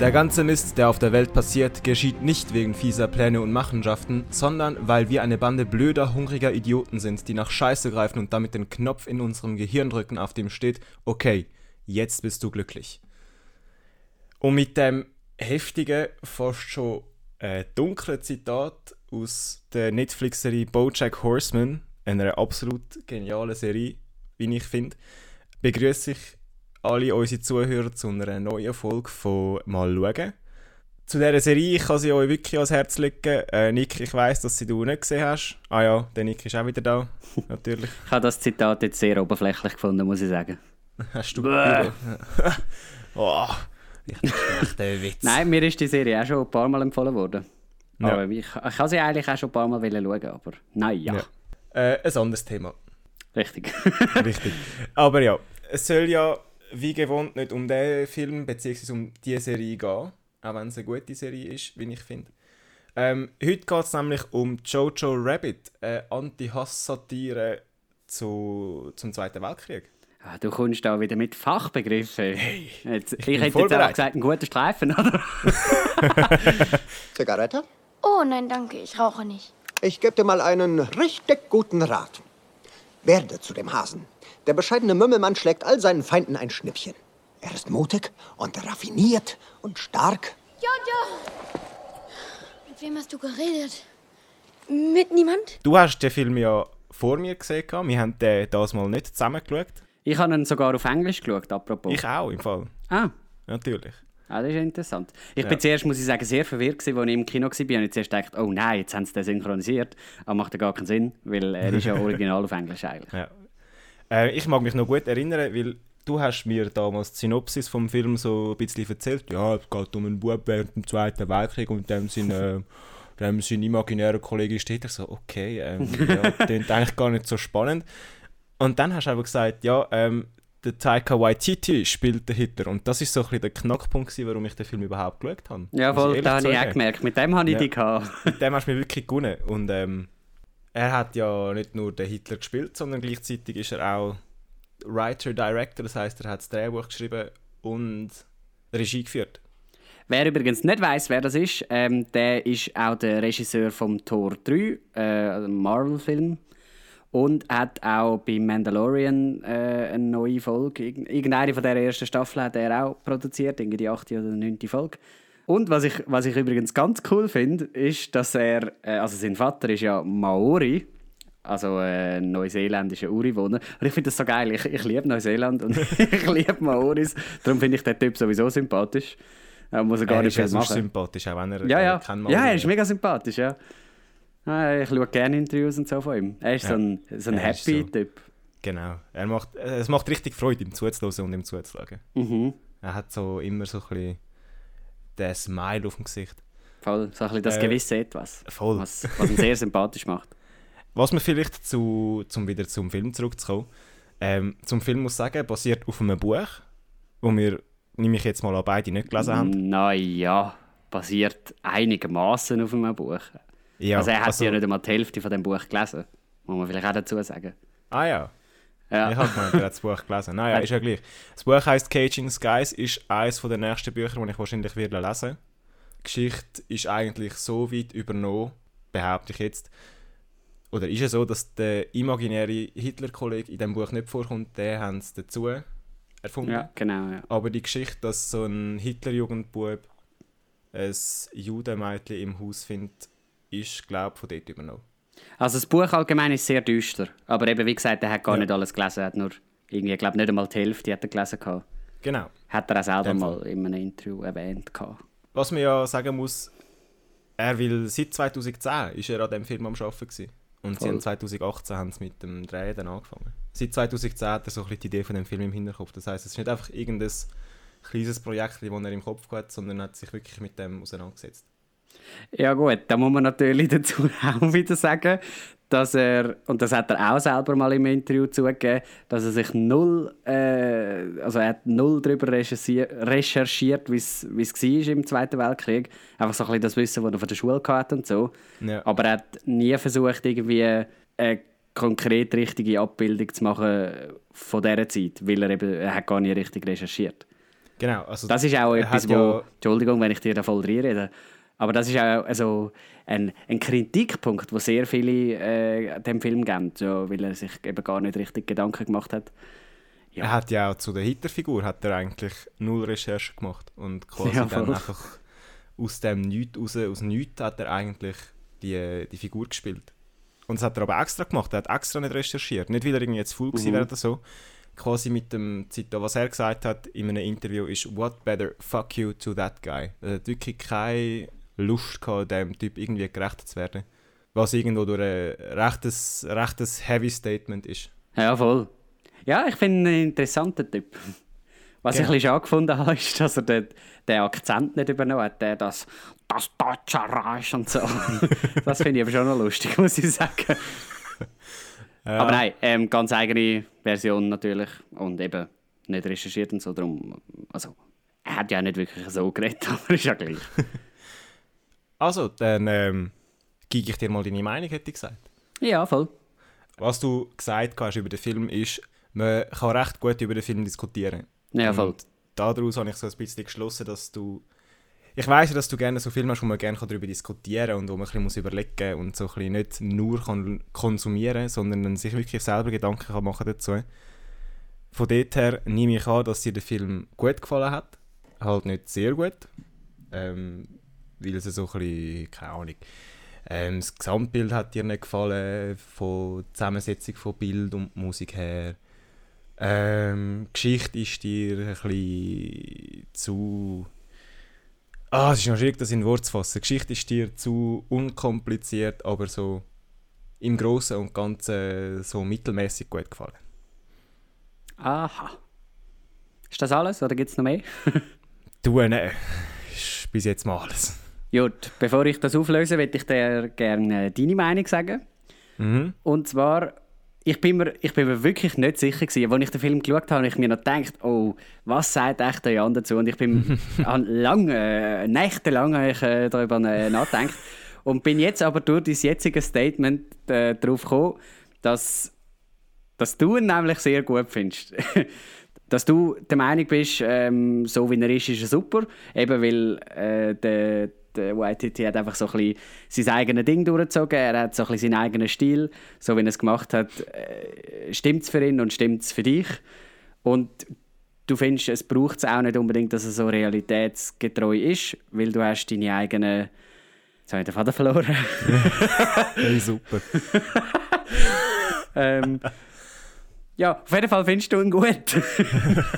Der ganze Mist, der auf der Welt passiert, geschieht nicht wegen fieser Pläne und Machenschaften, sondern weil wir eine Bande blöder, hungriger Idioten sind, die nach Scheiße greifen und damit den Knopf in unserem Gehirn drücken, auf dem steht, okay, jetzt bist du glücklich. Und mit dem heftigen, fast schon äh, dunklen Zitat aus der Netflix-Serie BoJack Horseman, einer absolut genialen Serie, wie ich finde, begrüße ich alle unsere Zuhörer zu einer neuen Folge von Mal schauen. Zu dieser Serie ich kann sie euch wirklich ans Herz legen. Äh, Nick, ich weiss, dass sie du nicht gesehen hast. Ah ja, der Nick ist auch wieder da, natürlich. ich habe das Zitat jetzt sehr oberflächlich gefunden, muss ich sagen. Hast du oh, ich schlechter Witz. Nein, mir ist die Serie auch schon ein paar Mal empfohlen worden. Ja. Aber ich, ich habe sie eigentlich auch schon ein paar Mal schauen, aber naja, Ja. Äh, ein anderes Thema. richtig. Richtig. Aber ja, es soll ja wie gewohnt nicht um den Film bzw. um die Serie gehen, auch wenn es eine gute Serie ist, wie ich finde. Ähm, heute geht es nämlich um Jojo Rabbit, eine Anti-Hass-Satire zu, zum Zweiten Weltkrieg. Ah, du kommst da wieder mit Fachbegriffen. Hey, jetzt, ich, bin hätte jetzt auch gesagt, ein guter Streifen, oder? Zigarette? Oh nein, danke, ich rauche nicht. Ich gebe dir mal einen richtig guten Rat. Werde zu dem Hasen. Der bescheidene Mümmelmann schlägt all seinen Feinden ein Schnippchen. Er ist mutig und raffiniert und stark. Jojo! Mit wem hast du geredet? Mit niemand? Du hast den Film ja vor mir gesehen, wir haben den das mal nicht zusammen geschaut. Ich habe ihn sogar auf Englisch geschaut, apropos. Ich auch, im Fall. Ah, Natürlich. ah, das ist interessant. Ich Ja. bin zuerst, muss ich sagen, sehr verwirrt, gewesen, als ich im Kino war. Und ich zuerst gedacht, oh nein, jetzt haben sie den synchronisiert. Aber macht ja gar keinen Sinn, weil er ist ja original auf Englisch eigentlich. Ja. Äh, ich mag mich noch gut erinnern, weil du hast mir damals die Synopsis vom Film so ein bisschen erzählt. Ja, es geht um einen Bub während dem Zweiten Weltkrieg und dem sein, äh, dem sein imaginärer Kollege steht da so, okay, ähm, ja, klingt eigentlich gar nicht so spannend. Und dann hast du aber gesagt, ja, ähm, der Taika Waititi spielt den Hitler. Und das ist so ein bisschen der Knackpunkt, gewesen, warum ich den Film überhaupt geschaut habe. Ja, ich voll, da habe ich auch gemerkt. Mit dem habe ich Ja. die gehabt. Mit dem hast du mich wirklich gewonnen. Und ähm, er hat ja nicht nur den Hitler gespielt, sondern gleichzeitig ist er auch Writer, Director, das heißt, er hat das Drehbuch geschrieben und Regie geführt. Wer übrigens nicht weiß, wer das ist, ähm, der ist auch der Regisseur vom Tor 3, äh, Marvel-Film. Und hat auch bei Mandalorian äh, eine neue Folge. Irgend- Irgendeine von der ersten Staffel hat er auch produziert, irgendwie die achte oder neunte Folge. Und was ich, was ich übrigens ganz cool finde, ist, dass er, äh, also sein Vater ist ja Maori, also äh, neuseeländischer Ureinwohner. Und ich finde das so geil. Ich, ich liebe Neuseeland und ich liebe Maoris. Darum finde ich den Typ sowieso sympathisch. Er muss er gar er nicht ist machen. sympathisch, auch wenn er Ja, äh, ja. kein Ja, er ist mega sympathisch, ja. Ah, Ich schaue gerne Interviews und so von ihm. Er ist Ja. so ein, so ein Er ist happy so. Typ. Genau. Er macht, äh, es macht richtig Freude, ihm zuzuhören und ihm zuzuschauen. Mhm. Er hat so immer so ein bisschen den Smile auf dem Gesicht. Voll, so ein bisschen das Äh, gewisse Etwas. voll. Was, was ihn sehr sympathisch macht. Was man vielleicht zu, zum wieder zum Film zurückzukommen, ähm, zum Film muss sagen, basiert auf einem Buch, wo wir, nehme ich jetzt mal an, beide nicht gelesen haben. Naja, basiert einigermaßen auf einem Buch. Ja, also er hat also- ja nicht einmal die Hälfte von dem Buch gelesen. Muss man vielleicht auch dazu sagen. Ah ja, Ja. ich habe das Buch gelesen. Naja, ist ja gleich. Das Buch heisst Caging Skies, ist eines der nächsten Bücher, die ich wahrscheinlich werde lesen. Die Geschichte ist eigentlich so weit übernommen, behaupte ich jetzt. Oder ist es so, dass der imaginäre Hitler-Kollege in dem Buch nicht vorkommt, den haben sie dazu erfunden. ja, genau. Ja. Aber die Geschichte, dass so ein Hitlerjugendbub ein Judenmädchen im Haus findet, ist, glaube ich, von dort übernommen. Also das Buch allgemein ist sehr düster. Aber eben, wie gesagt, er hat gar Ja. nicht alles gelesen. Er hat nur, irgendwie, ich glaube nicht einmal die Hälfte hat er gelesen. Gehabt. Genau. Hat er auch selber mal in einem Interview erwähnt. Gehabt. Was man ja sagen muss, er will seit 2010 ist er an dem Film am Arbeiten gewesen. Und sie haben 2018 haben sie mit dem Drehen dann angefangen. Seit 2010 hat er so ein bisschen die Idee von dem Film im Hinterkopf. Das heißt, es ist nicht einfach irgendein kleines Projekt, das er im Kopf hat, sondern er hat sich wirklich mit dem auseinandergesetzt. Ja gut, da muss man natürlich dazu auch wieder sagen, dass er, und das hat er auch selber mal im Interview zugegeben, dass er sich null, äh, also er hat null darüber recherchiert, recherchiert wie es war im Zweiten Weltkrieg. Einfach so ein bisschen das Wissen, das er von der Schule hatte und so. Ja. Aber er hat nie versucht, irgendwie eine konkret richtige Abbildung zu machen von dieser Zeit, weil er eben, er hat gar nicht richtig recherchiert. Genau, also Das ist auch etwas, wo, ja- Entschuldigung, wenn ich dir da voll reinrede, aber das ist auch also ein, ein Kritikpunkt, wo sehr viele äh, dem Film geben, so, weil er sich eben gar nicht richtig Gedanken gemacht hat. Ja. Er hat ja auch zu der Hitlerfigur hat er eigentlich null Recherche gemacht und quasi Ja, dann voll. einfach aus dem Nichts raus, aus Nichts hat er eigentlich die, die Figur gespielt. Und das hat er aber extra gemacht, er hat extra nicht recherchiert. Nicht, weil er irgendwie jetzt gewesen Mhm. wäre oder so. Quasi mit dem Zitat, was er gesagt hat in einem Interview ist «What better fuck you to that guy?» Er hat wirklich keine Lust gehabt, dem Typ irgendwie gerecht zu werden. Was irgendwo durch ein rechtes, rechtes heavy Statement ist. Ja, voll. Ja, ich finde einen interessanten Typ. Was Genau. ich ein bisschen schade gefunden habe, ist, dass er den, den Akzent nicht übernommen hat, der das, das Deutsche Reich und so. das finde ich aber schon noch lustig, muss ich sagen. Aber nein, ähm, ganz eigene Version natürlich und eben nicht recherchiert und so drum. Also, er hat ja nicht wirklich so geredet, aber ist ja gleich. Also, dann ähm, gebe ich dir mal deine Meinung, hätte ich gesagt. Ja, voll. Was du gesagt hast über den Film ist, man kann recht gut über den Film diskutieren. Ja, voll. Und daraus habe ich so ein bisschen geschlossen, dass du... Ich weiß ja, dass du gerne so Filme hast, wo man gerne darüber diskutieren kann und wo man ein bisschen muss überlegen und so ein bisschen nicht nur kann konsumieren sondern dann sich wirklich selber Gedanken kann machen dazu. Von dort her nehme ich an, dass dir der Film gut gefallen hat. Halt nicht sehr gut. Ähm, weil es so ein bisschen, keine Ahnung, ähm, das Gesamtbild hat dir nicht gefallen, von der Zusammensetzung von Bild und Musik her. Ähm, die Geschichte ist dir ein bisschen zu... Ah, es ist noch schwierig, das in Wort zu fassen. Geschichte ist dir zu unkompliziert, aber so im Großen und Ganzen so mittelmäßig gut gefallen. Aha. Ist das alles oder gibt es noch mehr? Du, ne, ist bis jetzt mal alles. Gut, bevor ich das auflöse, würde ich dir gerne deine Meinung sagen. Mhm. Und zwar, ich bin mir, ich bin mir wirklich nicht sicher gewesen, als ich den Film geschaut habe, habe ich mir noch gedacht, oh, was sagt echt der Jan dazu? Und ich bin an lange, äh, nächtelang habe ich, äh, darüber äh, nachgedacht. Und bin jetzt aber durch dein jetziges Statement äh, darauf gekommen, dass, dass du ihn nämlich sehr gut findest. dass du der Meinung bist, ähm, so wie er ist, ist er super. Eben weil äh, der, der YTT hat einfach so ein bisschen sein eigenes Ding durchgezogen. Er hat so ein bisschen seinen eigenen Stil. So wie er es gemacht hat, äh, stimmt es für ihn und stimmt es für dich. Und du findest, es braucht es auch nicht unbedingt, dass er so realitätsgetreu ist, weil du hast deine eigenen... Jetzt habe ich den Faden verloren. Hey, super. ähm, ja, auf jeden Fall findest du ihn gut.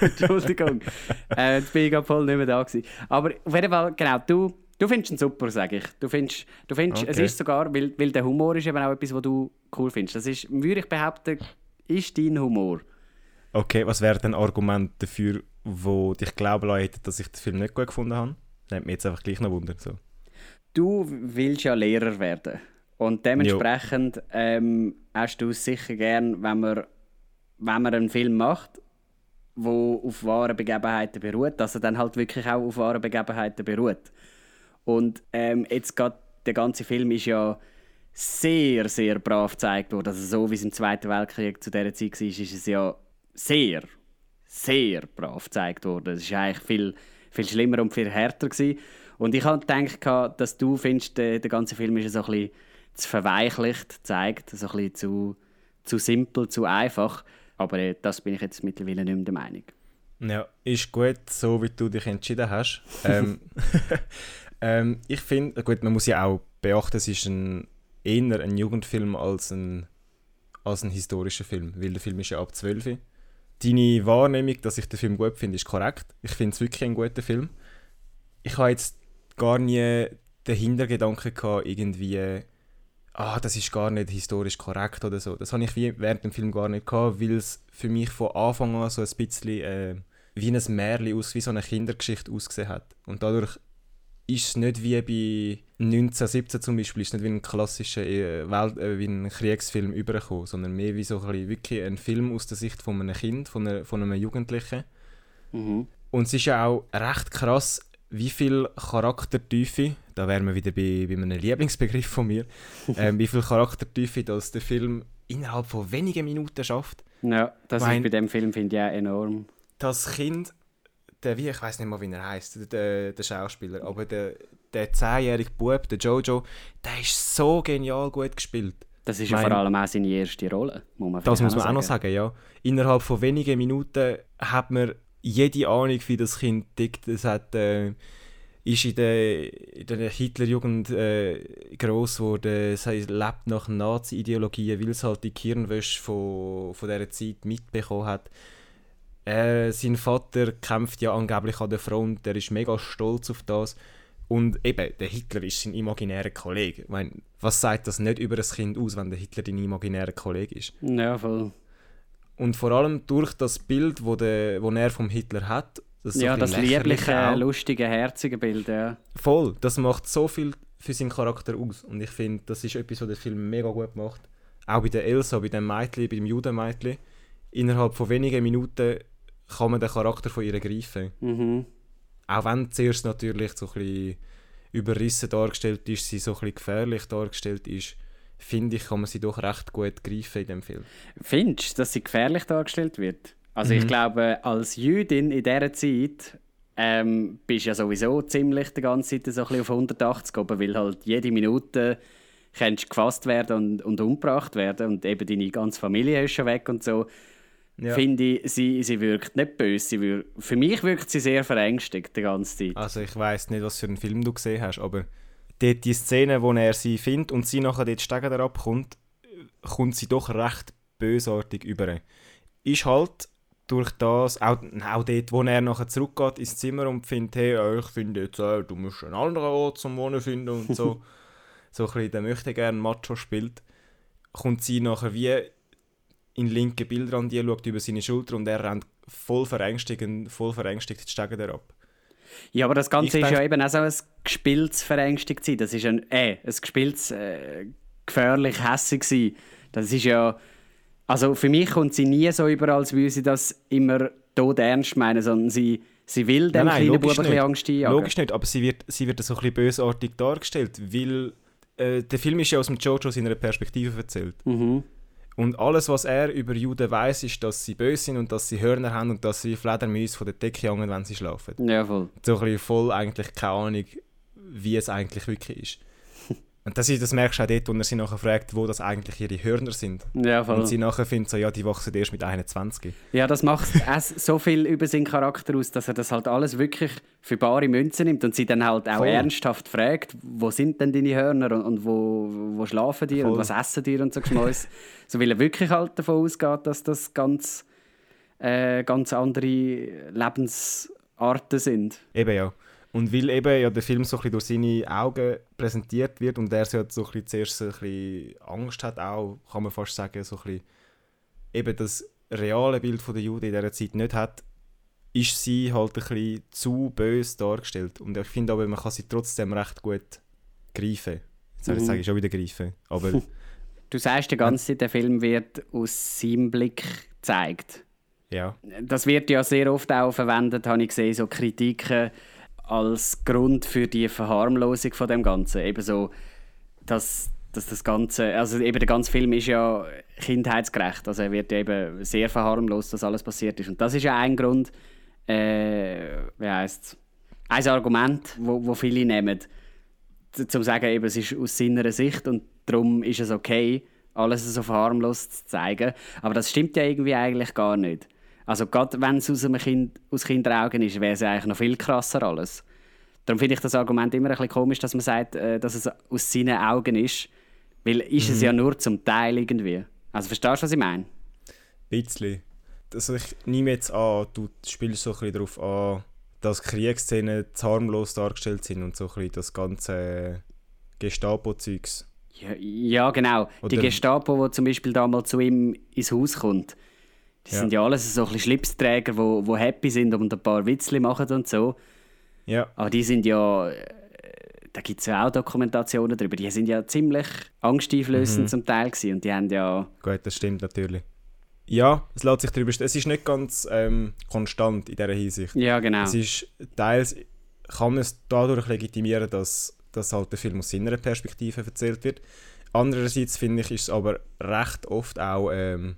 Entschuldigung. äh, jetzt bin ich voll nicht mehr da gewesen. Aber auf jeden Fall, genau, du, du findest ihn super, sage ich. Du findest, du findest es Okay. ist sogar, weil, weil der Humor ist eben auch etwas, was du cool findest. Das ist, würde ich behaupten, ist dein Humor. Okay, was wäre denn ein Argument dafür, wo dich glauben lassen dass ich den Film nicht gut gefunden habe? Nimmt mich jetzt einfach gleich noch Wunder. So. Du willst ja Lehrer werden. Und dementsprechend ähm, hast du es sicher gern, wenn man, wenn man einen Film macht, wo auf wahren Begebenheiten beruht, dass er dann halt wirklich auch auf wahren Begebenheiten beruht. Und ähm, jetzt gerade der ganze Film ist ja sehr, sehr brav gezeigt worden. Also so wie es im Zweiten Weltkrieg zu dieser Zeit war, ist es ja sehr, sehr brav gezeigt worden. Es ist eigentlich viel, viel schlimmer und viel härter gewesen. Und ich habe gedacht, dass du findest, der, der ganze Film ist so ein bisschen zu verweichlicht gezeigt, so ein bisschen zu, zu simpel, zu einfach. Aber äh, das bin ich jetzt mittlerweile nicht mehr der Meinung. Ja, ist gut, so wie du dich entschieden hast. ähm, ähm, ich finde, gut, man muss ja auch beachten, es ist ein, eher ein Jugendfilm als ein, als ein historischer Film, weil der Film ist ja ab 12. Deine Wahrnehmung, dass ich den Film gut finde, ist korrekt. Ich finde es wirklich ein guter Film. Ich habe jetzt gar nie den Hintergedanken gehabt, irgendwie, ah, das ist gar nicht historisch korrekt oder so. Das habe ich während dem Film gar nicht gehabt, weil es für mich von Anfang an so ein bisschen äh, wie ein Märchen aus, wie so eine Kindergeschichte ausgesehen hat. Und dadurch ist es nicht wie bei 1917 zum Beispiel, ist nicht wie ein klassischer äh, Welt, äh, wie ein Kriegsfilm übergekommen, sondern mehr wie so ein bisschen wirklich ein Film aus der Sicht von einem Kind, von, einer, von einem Jugendlichen. Mhm. Und es ist ja auch recht krass, wie viel Charaktertiefe, da wären wir wieder bei, bei einem Lieblingsbegriff von mir, ähm, wie viel Charaktertiefe das der Film innerhalb von wenigen Minuten schafft. Ja, das Mein- ist bei dem Film finde ich auch enorm. Das Kind, der wie, ich weiß nicht mal, wie er heißt, der, der Schauspieler, aber der, der zehnjährige Bub, der Jojo, der ist so genial gut gespielt. Das ist ja Mein- vor allem auch seine erste Rolle, muss man Das muss man auch noch sagen, ja. Innerhalb von wenigen Minuten hat man jede Ahnung, wie das Kind tickt. Es hat, äh, ist in der, in der Hitlerjugend äh, gross geworden. Es lebt nach Nazi-Ideologien, weil es halt die Kirnwäsche von, von dieser Zeit mitbekommen hat. Äh, sein Vater kämpft ja angeblich an der Front, der ist mega stolz auf das. Und eben, der Hitler ist sein imaginärer Kollege. Ich meine, was sagt das nicht über ein Kind aus, wenn der Hitler dein imaginärer Kollege ist? Ja, voll. Und vor allem durch das Bild, wo, der, wo er vom Hitler hat, das so ja, das liebliche, auch. lustige, herzige Bild, ja. Voll, das macht so viel für seinen Charakter aus. Und ich finde, das ist etwas, was der Film mega gut macht. Auch bei der Elsa, bei dem Mädchen, bei dem Judenmädchen. Innerhalb von wenigen Minuten kann man den Charakter von ihr greifen. Mhm. Auch wenn zuerst natürlich so ein bisschen überrissen dargestellt ist, sie so ein bisschen gefährlich dargestellt ist, finde ich, kann man sie doch recht gut greifen in dem Film. Findest du, dass sie gefährlich dargestellt wird? Also Mhm. ich glaube, als Jüdin in dieser Zeit ähm, bist du ja sowieso ziemlich die ganze Zeit so ein bisschen auf 180 oben, weil halt jede Minute kannst du gefasst werden und, und umgebracht werden und eben deine ganze Familie ist schon weg und so. Ja. Finde ich, sie, sie wirkt nicht böse. Sie wir für mich wirkt sie sehr verängstigt die ganze Zeit. Also ich weiß nicht, was für einen Film du gesehen hast, aber dort die Szene, wo er sie findet und sie nachher dort Stegen abkommt, kommt sie doch recht bösartig über. Ist halt durch das, auch, auch dort, wo er nachher zurückgeht ins Zimmer und findet, hey, ich finde jetzt, äh, du musst einen anderen Ort zum Wohnen finden und so, so ein bisschen, der möchte gerne Macho spielt, kommt sie nachher wie in linke Bilder an die, schaut über seine Schulter und er rennt voll verängstigend, voll verängstigt die Stegen ab. Ja, aber das Ganze Ich ist ja eben auch so ein gespieltes verängstigt sein. Das ist ein, äh, ein gespieltes äh, gefährlich hässig sein. Das ist ja, also für mich kommt sie nie so über, als würde sie das immer tot ernst meinen, sondern sie, sie will dem kleinen Buben ein bisschen Angst einjagen. Logisch nicht, aber sie wird, sie wird so ein bisschen bösartig dargestellt, weil äh, der Film ist ja aus dem Jojo seiner Perspektive erzählt. Mhm. Und alles, was er über Juden weiß, ist, dass sie böse sind und dass sie Hörner haben und dass sie Fledermäuse von der Decke hängen, wenn sie schlafen. Ja, voll. So ein bisschen voll eigentlich keine Ahnung, wie es eigentlich wirklich ist. Und das, ist, das merkst du auch dort, wo er sie nachher fragt, wo das eigentlich ihre Hörner sind. Ja, voll. Und sie nachher findet so, ja, die wachsen erst mit 21. Ja, das macht so viel über seinen Charakter aus, dass er das halt alles wirklich für bare Münze nimmt und sie dann halt auch Voll. ernsthaft fragt, wo sind denn deine Hörner und, und wo, wo schlafen die und Voll. was essen die und so Geschmäus. so weil er wirklich halt davon ausgeht, dass das ganz, äh, ganz andere Lebensarten sind. Eben ja. Und weil eben ja der Film so ein durch seine Augen präsentiert wird und er so, so ein bisschen zuerst so ein bisschen Angst hat, auch, kann man fast sagen, so ein bisschen eben das reale Bild von der Juden in dieser Zeit nicht hat, ist sie halt ein bisschen zu böse dargestellt. Und ich finde aber, man kann sie trotzdem recht gut greifen. Jetzt soll ich Mhm. sagen, schon wieder greifen. Aber Du sagst die ganze Zeit, der Film wird aus seinem Blick gezeigt. ja. Das wird ja sehr oft auch verwendet, habe ich gesehen, so Kritiken als Grund für die Verharmlosung von dem Ganzen. Eben so, dass, dass das Ganze, also eben der ganze Film ist ja kindheitsgerecht, also er wird eben sehr verharmlost, dass alles passiert ist. Und das ist ja ein Grund, äh, wie heisst ein Argument, wo, wo viele nehmen, z- zum sagen, eben, es ist aus seiner Sicht und darum ist es okay, alles so verharmlost zu zeigen. Aber das stimmt ja irgendwie eigentlich gar nicht. Also gerade wenn es aus, kind, aus Kinderaugen ist, wäre es eigentlich noch viel krasser alles. Darum finde ich das Argument immer ein bisschen komisch, dass man sagt, äh, dass es aus seinen Augen ist. Weil ist es ja nur zum Teil irgendwie. Also verstehst du, was ich meine? bisschen. Also ich nehme jetzt an, du spielst so ein bisschen darauf an, dass Kriegsszenen harmlos dargestellt sind und so ein bisschen das ganze Gestapo-Zeugs. Ja, ja genau. die Oder- Gestapo, die zum Beispiel damals zu ihm ins Haus kommt, die Ja. sind ja alles so ein bisschen Schlipsträger, die wo, wo happy sind und ein paar Witzli machen und so. Ja, Aber die sind ja, äh, da gibt es ja auch Dokumentationen darüber, die sind ja ziemlich angsteinflößend Mhm. zum Teil gewesen. und die haben ja, gut, das stimmt natürlich. Ja, es lässt sich darüber Es ist nicht ganz ähm, konstant in dieser Hinsicht. ja genau. Es ist teils kann man es dadurch legitimieren, dass, dass halt der Film aus seiner Perspektive erzählt wird. Andererseits finde ich, ist es aber recht oft auch ähm,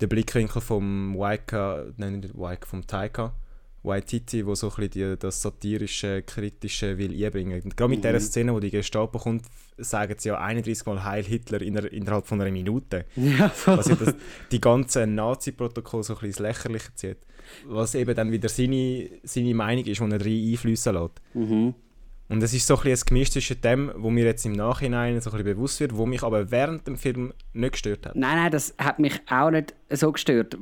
der Blickwinkel vom Waika, nein nicht Waika, vom Taika Waititi, wo so ein bisschen die, das satirische, kritische will einbringen. Und gerade mit dieser Szene, wo die Gestapo kommt, sagen sie ja 31 Mal Heil Hitler in der, innerhalb von einer Minute. Ja, voll. Was ja das, die ganze Nazi-Protokoll so ein bisschen ins Lächerliche zieht. Was eben dann wieder seine, seine Meinung ist, die er rein einfließen lässt. Mhm. Und es ist so ein bisschen ein Gemisch zwischen dem, wo mir jetzt im Nachhinein so ein bisschen bewusst wird, wo mich aber während dem Film nicht gestört hat. Nein, nein, das hat mich auch nicht so gestört.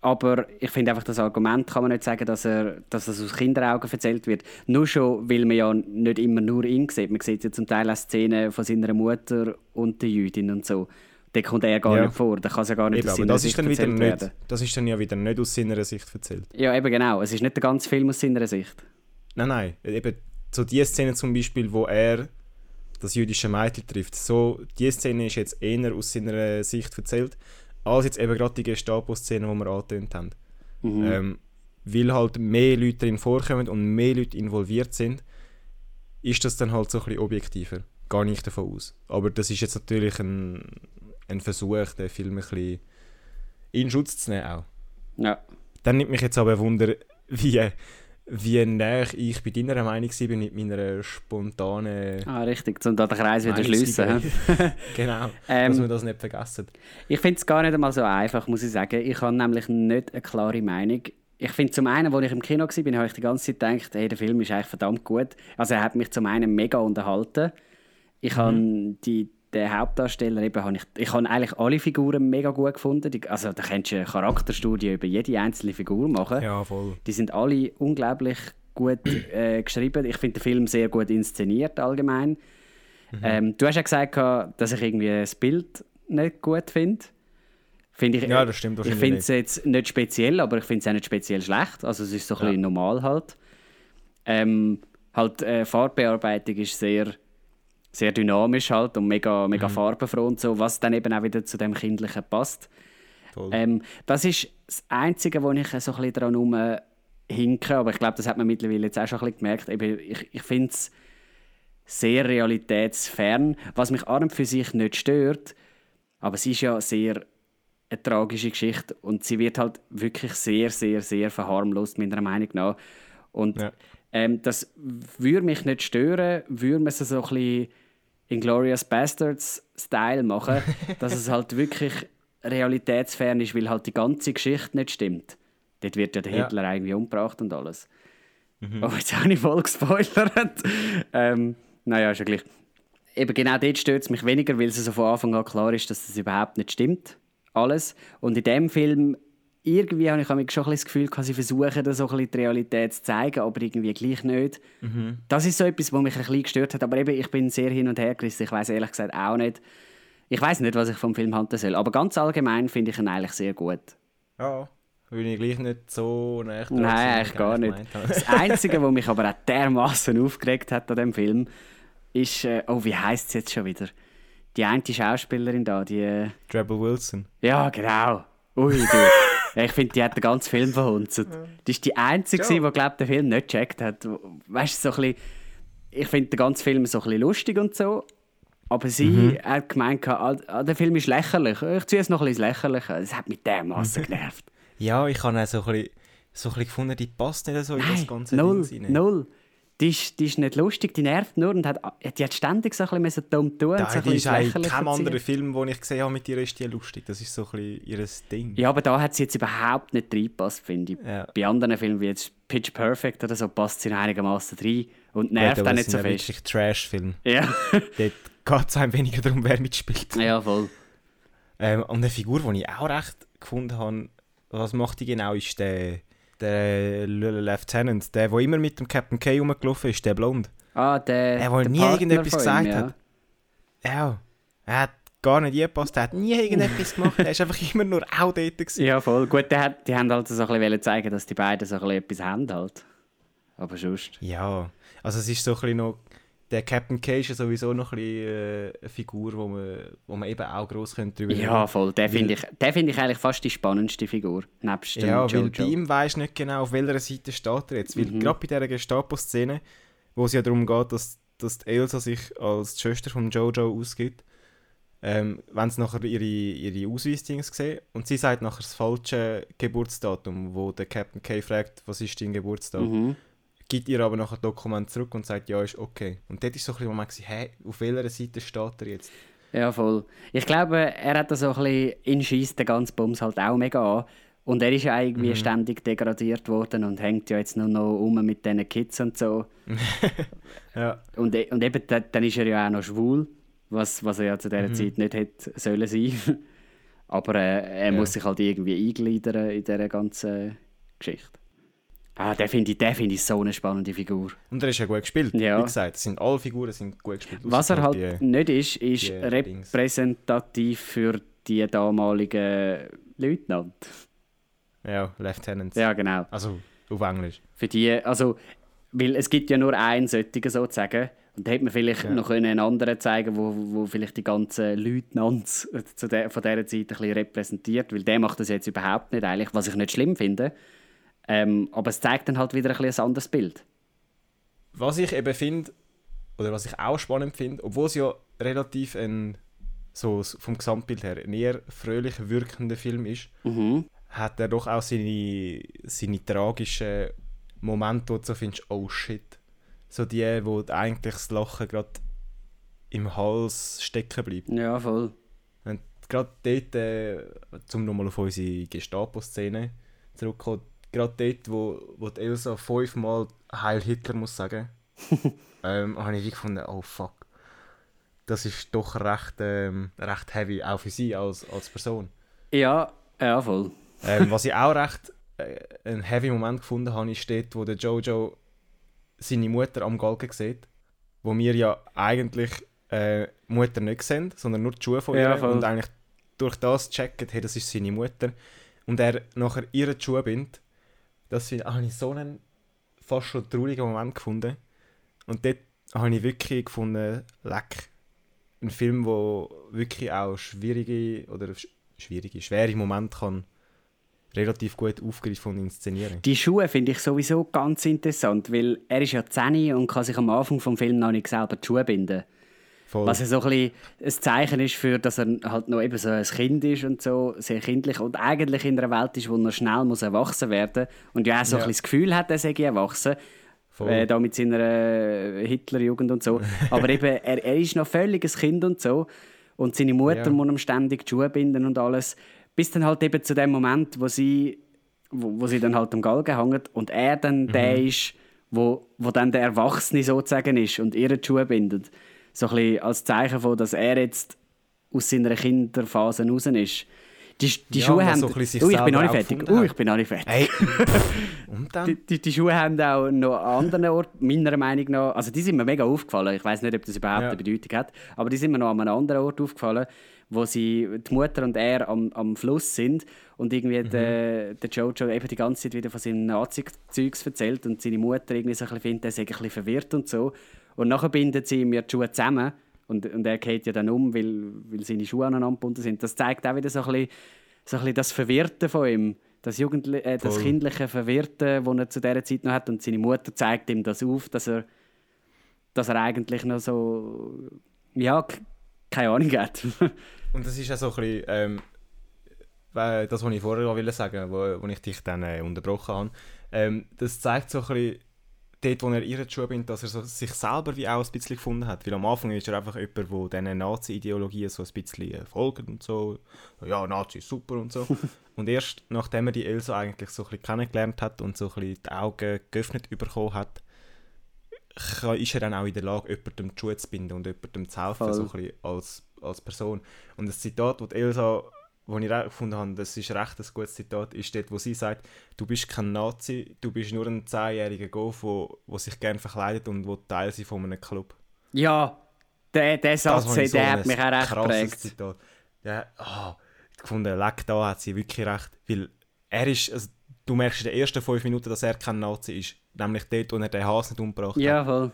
Aber ich finde einfach, das Argument kann man nicht sagen, dass, er, dass das aus Kinderaugen erzählt wird. Nur schon, weil man ja nicht immer nur ihn sieht. Man sieht ja zum Teil auch Szenen von seiner Mutter und der Jüdin und so. Da kommt er gar Ja. nicht vor. Da kann es ja gar nicht Eben, aus seiner das ist, Sicht dann wieder nicht, werden. das ist dann ja wieder nicht aus seiner Sicht erzählt. Ja, eben genau. Es ist nicht der ganze Film aus seiner Sicht. Nein, nein. Eben so die Szene zum Beispiel, wo er das jüdische Mädchen trifft, so die Szene ist jetzt eher aus seiner Sicht erzählt, als jetzt eben gerade die Gestapo-Szene, die wir angetönt haben. Mhm. Ähm, weil halt mehr Leute drin vorkommen und mehr Leute involviert sind, ist das dann halt so ein bisschen objektiver. Gar nicht davon aus. Aber das ist jetzt natürlich ein, ein Versuch, den Film ein bisschen in Schutz zu nehmen auch. Ja. Dann nimmt mich jetzt aber Wunder, wie, wie näher ich bei deiner Meinung war mit meiner spontanen Ah, richtig. Um da den Kreis wieder schliessen. Meinungsliga- genau, Ähm, dass wir das nicht vergessen. Ich finde es gar nicht einmal so einfach, muss ich sagen. Ich habe nämlich nicht eine klare Meinung. Ich finde zum einen, als ich im Kino war, habe ich die ganze Zeit gedacht, hey, der Film ist eigentlich verdammt gut. Also er hat mich zum einen mega unterhalten. Ich habe die, den Hauptdarsteller eben, habe ich, ich habe eigentlich alle Figuren mega gut gefunden. Die, also da kannst du eine Charakterstudie über jede einzelne Figur machen. Ja, voll. Die sind alle unglaublich gut äh, geschrieben. Ich finde den Film sehr gut inszeniert allgemein. Ähm, du hast ja gesagt, dass ich irgendwie das Bild nicht gut finde. Finde ich, Ja, das stimmt Ich finde es jetzt nicht speziell, aber ich finde es auch nicht speziell schlecht. Also es ist so ein bisschen normal halt. Ähm, halt äh, Farbbearbeitung ist sehr, sehr dynamisch halt und mega, Mhm. mega farbenfroh und so, was dann eben auch wieder zu dem Kindlichen passt. Ähm, das ist das Einzige, wo ich so ein bisschen daran rumhinke, aber ich glaube, das hat man mittlerweile jetzt auch schon ein bisschen gemerkt. Eben, ich ich finde es sehr realitätsfern, was mich an und für sich nicht stört, aber es ist ja sehr eine tragische Geschichte und sie wird halt wirklich sehr, sehr, sehr verharmlost, meiner Meinung nach. Und Ja. ähm, das würde mich nicht stören, würde man es so ein bisschen Inglourious Bastards-Style machen, dass es halt wirklich realitätsfern ist, weil halt die ganze Geschichte nicht stimmt. Dort wird ja der Ja. Hitler irgendwie umgebracht und alles. Oh, jetzt habe ich voll gespoilert. ähm, naja, ist ja gleich. Eben genau dort stört es mich weniger, weil es so von Anfang an klar ist, dass das überhaupt nicht stimmt. Alles. Und in dem Film, irgendwie habe ich schon ein bisschen das Gefühl, dass sie versuchen, da so ein bisschen die Realität zu zeigen, aber irgendwie gleich nicht. Das ist so etwas, was mich ein bisschen gestört hat. Aber eben, ich bin sehr hin und her gerissen. Ich weiß ehrlich gesagt auch nicht. Ich weiß nicht, was ich vom Film halten soll. Aber ganz allgemein finde ich ihn eigentlich sehr gut. Ja, bin ich gleich nicht so näher Nein, eigentlich ich gar nicht. Das Einzige, was mich aber auch dermaßen aufgeregt hat an dem Film, ist, äh, oh, wie heißt es jetzt schon wieder? Die eine Schauspielerin da, die. Äh, Rebel Wilson. ja, genau. Ui, du. Ich finde, die hat den ganzen Film verhunzt. Die ist die Einzige, die, glaub, den Film nicht gecheckt hat. Weißt du, so ein bisschen, ich finde den ganzen Film so ein bisschen lustig und so. Aber sie Mhm. hat gemeint, ah, der Film ist lächerlich. Ich ziehe es noch ein bisschen ins Lächerliche. Das hat mich dermaßen genervt. Ja, ich habe auch so ein bisschen, so ein bisschen gefunden, die passt nicht so in das Nein, ganze null, Ding rein. null. Die ist, die ist nicht lustig, die nervt nur und hat, die hat ständig so ein bisschen dumm tun und so Da, ein die ist bisschen eigentlich kein anderer Film, den ich gesehen habe mit ihr, ist die lustig. Das ist so ein bisschen ihr Ding. Ja, aber da hat sie jetzt überhaupt nicht reingepasst, finde ich. Ja. Bei anderen Filmen wie jetzt Pitch Perfect oder so passt sie einigermaßen rein und nervt Gut, aber auch nicht so sind ja fest. wirklich Trash-Film. Ja. Dort geht es einem weniger darum, wer mitspielt. ja, voll. Ähm, und eine Figur, die ich auch recht gefunden habe, was macht die genau, ist der, der L- Lieutenant, der, der immer mit dem Captain K rumgelaufen ist, der Blond. Ah, der, Der, der nie Partner irgendetwas gesagt ihm, ja. hat. Ja, er hat gar nicht eingepasst, er hat nie irgendetwas gemacht, er ist einfach immer nur auch dort gewesen. Ja, voll. Gut, der hat, die haben halt so ein bisschen zeigen, dass die beiden so ein bisschen etwas haben halt. Aber sonst. Ja, also es ist so ein bisschen noch, der Captain K ist ja sowieso noch ein bisschen äh, eine Figur, wo man, wo man eben auch gross könnte drüber Ja, voll. Den Weil- finde ich, den finde ich eigentlich fast die spannendste Figur. Nebst Ja, weil bei ihm weisst nicht genau, auf welcher Seite steht er jetzt. Weil Mhm. gerade bei dieser Gestapo-Szene, wo es ja darum geht, dass, dass die Elsa sich als die Schwester von Jojo ausgibt, ähm, wenn sie nachher ihre, ihre Ausweisdings sehen und sie sagt nachher das falsche Geburtsdatum, wo der Captain K fragt, was ist dein Geburtsdatum, Mhm. Gibt ihr aber nachher das Dokument zurück und sagt, ja, ist okay. Und dort ist so ein bisschen, wo man gesagt hä, auf welcher Seite steht er jetzt? Ja, voll. Ich glaube, er hat da so ein bisschen, ihn scheisst den ganzen Bums halt auch mega an. Und er ist ja irgendwie Mhm. ständig degradiert worden und hängt ja jetzt nur noch um mit diesen Kids und so. Ja, Und, e- und eben, da- dann ist er ja auch noch schwul, was, was er ja zu dieser Mhm. Zeit nicht hätte sollen sein. Aber äh, er muss sich halt irgendwie eingliedern in dieser ganzen Geschichte. Ah, den finde ich, den finde ich so eine spannende Figur. und er ist ja gut gespielt. Ja. Wie gesagt, es sind alle Figuren sind gut gespielt. Was er halt die- nicht ist, ist die Dings. repräsentativ für die damaligen Leutnant. Ja, Lieutenants. Ja, genau. Also auf Englisch. Für die, also, weil es gibt ja nur einen solchen sozusagen. Und da hätte man vielleicht Ja. noch einen anderen zeigen wo, wo vielleicht die ganzen Leutnants zu der, von dieser Zeit ein bisschen repräsentiert. Weil der macht das jetzt überhaupt nicht eigentlich, was ich nicht schlimm finde. Ähm, aber es zeigt dann halt wieder ein, bisschen ein anderes Bild. Was ich eben finde, oder was ich auch spannend finde, obwohl es ja relativ ein, so vom Gesamtbild her, ein eher fröhlich wirkender Film ist, Mhm. hat er doch auch seine, seine tragischen Momente, wo du so findest, oh shit. So die, wo eigentlich das Lachen gerade im Hals stecken bleibt. Ja, voll. Und gerade dort, äh, zum nochmal auf unsere Gestapo-Szene zurückkommen, gerade dort, wo, wo die Elsa fünfmal Heil Hitler muss sagen, ähm, habe ich gefunden, oh fuck. Das ist doch recht, ähm, recht heavy, auch für sie als, als Person. Ja, ja, voll. Ähm, was ich auch recht äh, einen heavy Moment gefunden habe, ist dort, wo der Jojo seine Mutter am Galgen sieht, wo wir ja eigentlich äh, Mutter nicht sehen, sondern nur die Schuhe von ihr Ja, und eigentlich durch das checken, hey, das ist seine Mutter und er nachher ihre Schuhe bindet. Das habe ich so einen fast schon traurigen Moment gefunden und dort habe ich wirklich gefunden, leck, ein Film, wo wirklich auch schwierige oder sch- schwierige, schwere Momente kann relativ gut aufgreifen und inszenieren. Die Schuhe finde ich sowieso ganz interessant, weil er ist ja 10 und kann sich am Anfang vom Film noch nicht selber die Schuhe binden. Voll. Was ja so ein, bisschen ein Zeichen ist, für, dass er halt noch eben so ein Kind ist und so, sehr kindlich und eigentlich in einer Welt ist, wo er schnell muss erwachsen werden und ja auch so Ja. ein bisschen das Gefühl hat, er sei erwachsen. Voll. Äh, da mit seiner äh, Hitlerjugend und so. Aber eben, er, er ist noch völlig ein Kind und so. Und seine Mutter Ja. muss ihm ständig die Schuhe binden und alles. Bis dann halt eben zu dem Moment, wo sie, wo, wo sie dann halt am Galgen hängt und er dann Mhm. der ist, wo, wo dann der Erwachsene sozusagen ist und ihre Schuhe bindet. So ein bisschen als Zeichen von, dass er jetzt aus seiner Kinderphase raus ist. Die, die Ja, Schuhe haben... so ein bisschen sich Ui, ich bin noch nicht auch fertig. hat. ich bin noch nicht fertig. Hey! und dann? Die, die, die Schuhe haben auch noch an anderen Orten, meiner Meinung nach, also die sind mir mega aufgefallen. Ich weiß nicht, ob das überhaupt Ja. eine Bedeutung hat, aber die sind mir noch an einem anderen Ort aufgefallen, wo sie, die Mutter und er am, am Fluss sind und irgendwie Mhm. der, der Jojo eben die ganze Zeit wieder von seinem Nazi-Zeugs erzählt und seine Mutter irgendwie so ein bisschen findet, er sei ein bisschen verwirrt und so. Und nachher bindet sie ihm ja die Schuhe zusammen und, und er geht ja dann um, weil, weil seine Schuhe aneinander gebunden sind. Das zeigt auch wieder so ein bisschen, so ein bisschen das Verwirrte von ihm. Das, Jugendli äh, das kindliche Verwirrte, das er zu dieser Zeit noch hat. Und seine Mutter zeigt ihm das auf, dass er, dass er eigentlich noch so. Ja, keine Ahnung hat. Und das ist ja so ein bisschen, ähm, weil das, was ich vorher auch wollte sagen wo, wo ich dich dann äh, unterbrochen habe. Ähm, das zeigt so ein bisschen, dort, wo er ihre Schuhe bindet, dass er so sich selber wie auch ein bisschen gefunden hat. Weil am Anfang ist er einfach jemand, der diesen Nazi-Ideologien so ein bisschen äh, folgt und so. Ja, Nazi ist super und so. und erst nachdem er die Elsa eigentlich so ein bisschen kennengelernt hat und so ein bisschen die Augen geöffnet bekommen hat, ist er dann auch in der Lage, jemandem die Schuhe zu binden und jemandem zu helfen, Voll. so ein bisschen als, als Person. Und das Zitat, das Elsa, das ich re- gefunden habe, das ist recht ein gutes Zitat, ist dort, wo sie sagt, du bist kein Nazi, du bist nur ein zehnjähriger Golf, der der sich gerne verkleidet und wo Teil ist von einem Club. ja, der, der Satz so der ein hat mich auch recht geprägt. Zitat. Ja, ah, ich gefunden, leck, da hat sie wirklich recht. Weil er ist, also, du merkst in den ersten fünf Minuten, dass er kein Nazi ist. Nämlich dort, wo er den Hase nicht umgebracht hat. Ja, voll.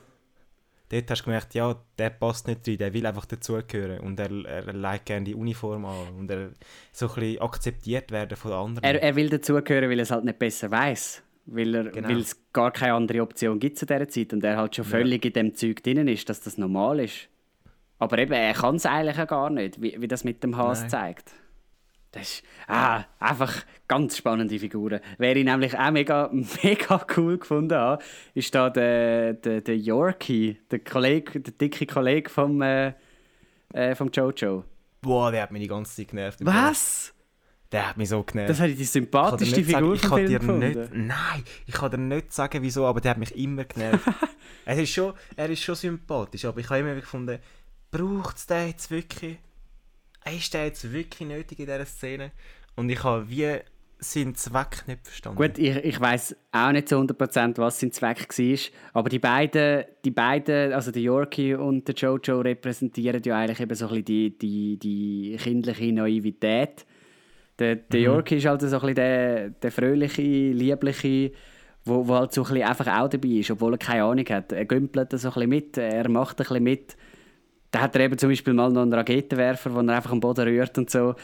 Dort hast du gemerkt, ja, der passt nicht rein, der will einfach dazugehören. Und er, er legt gerne die Uniform an. Und er so ein bisschen akzeptiert werden von anderen. Er, er will dazugehören, weil er es halt nicht besser weiß. Weil, er, Genau. weil es gar keine andere Option gibt zu dieser Zeit und er halt schon völlig in dem Zeug drin ist, dass das normal ist. Aber eben, er kann es eigentlich auch gar nicht, wie, wie das mit dem Haas Nein. zeigt. Das ist ah, einfach ganz spannende Figuren. Wer ich nämlich auch mega, mega cool gefunden habe, ist da der, der, der Yorkie, der, Kollege, der dicke Kollege vom, äh, äh, vom Jojo. Boah, der hat mich die ganze Zeit genervt. Was? Der hat mich so genervt. Das ich die sympathischste Figur ich kann dir gefunden. nicht, Nein, ich kann dir nicht sagen, wieso, aber der hat mich immer genervt. es ist schon, er ist schon sympathisch, aber ich habe immer gefunden, braucht es den jetzt wirklich? Ist der jetzt wirklich nötig in dieser Szene? Und ich habe wie seinen Zweck nicht verstanden. Gut, ich, ich weiß auch nicht zu 100% was sein Zweck war, aber die beiden, die beiden, also der Yorkie und der Jojo, repräsentieren ja eigentlich eben so ein bisschen die, die, die kindliche Naivität. Der, der Yorkie ist halt so ein bisschen der, der fröhliche, liebliche, wo, wo halt so ein bisschen einfach auch dabei ist, obwohl er keine Ahnung hat. Er gümpelt so ein bisschen mit, er macht ein bisschen mit. Da hat er eben zum Beispiel mal noch einen Raketenwerfer, den er einfach am Boden rührt und so.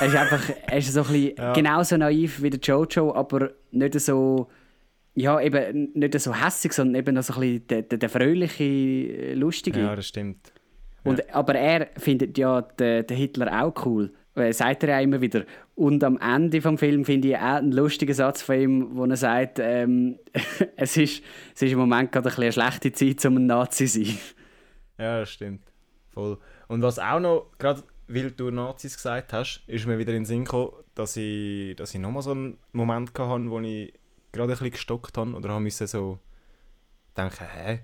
er ist einfach er ist so ein bisschen genauso naiv wie der Jojo, aber nicht so, ja, eben nicht so hässig, sondern eben noch so ein bisschen der, der, der fröhliche, lustige. Ja, das stimmt. Und, Aber er findet ja den, den Hitler auch cool. Äh, sagt er ja immer wieder. Und am Ende vom Film finde ich auch einen lustigen Satz von ihm, wo er sagt, ähm, es, ist, es ist im Moment gerade ein eine schlechte Zeit, um ein Nazi zu sein. Ja, das stimmt. Voll. Und was auch noch, gerade weil du Nazis gesagt hast, ist mir wieder in den Sinn gekommen, dass ich, dass ich nochmal so einen Moment hatte, wo ich gerade ein bisschen gestockt habe oder habe müssen so denken, hä?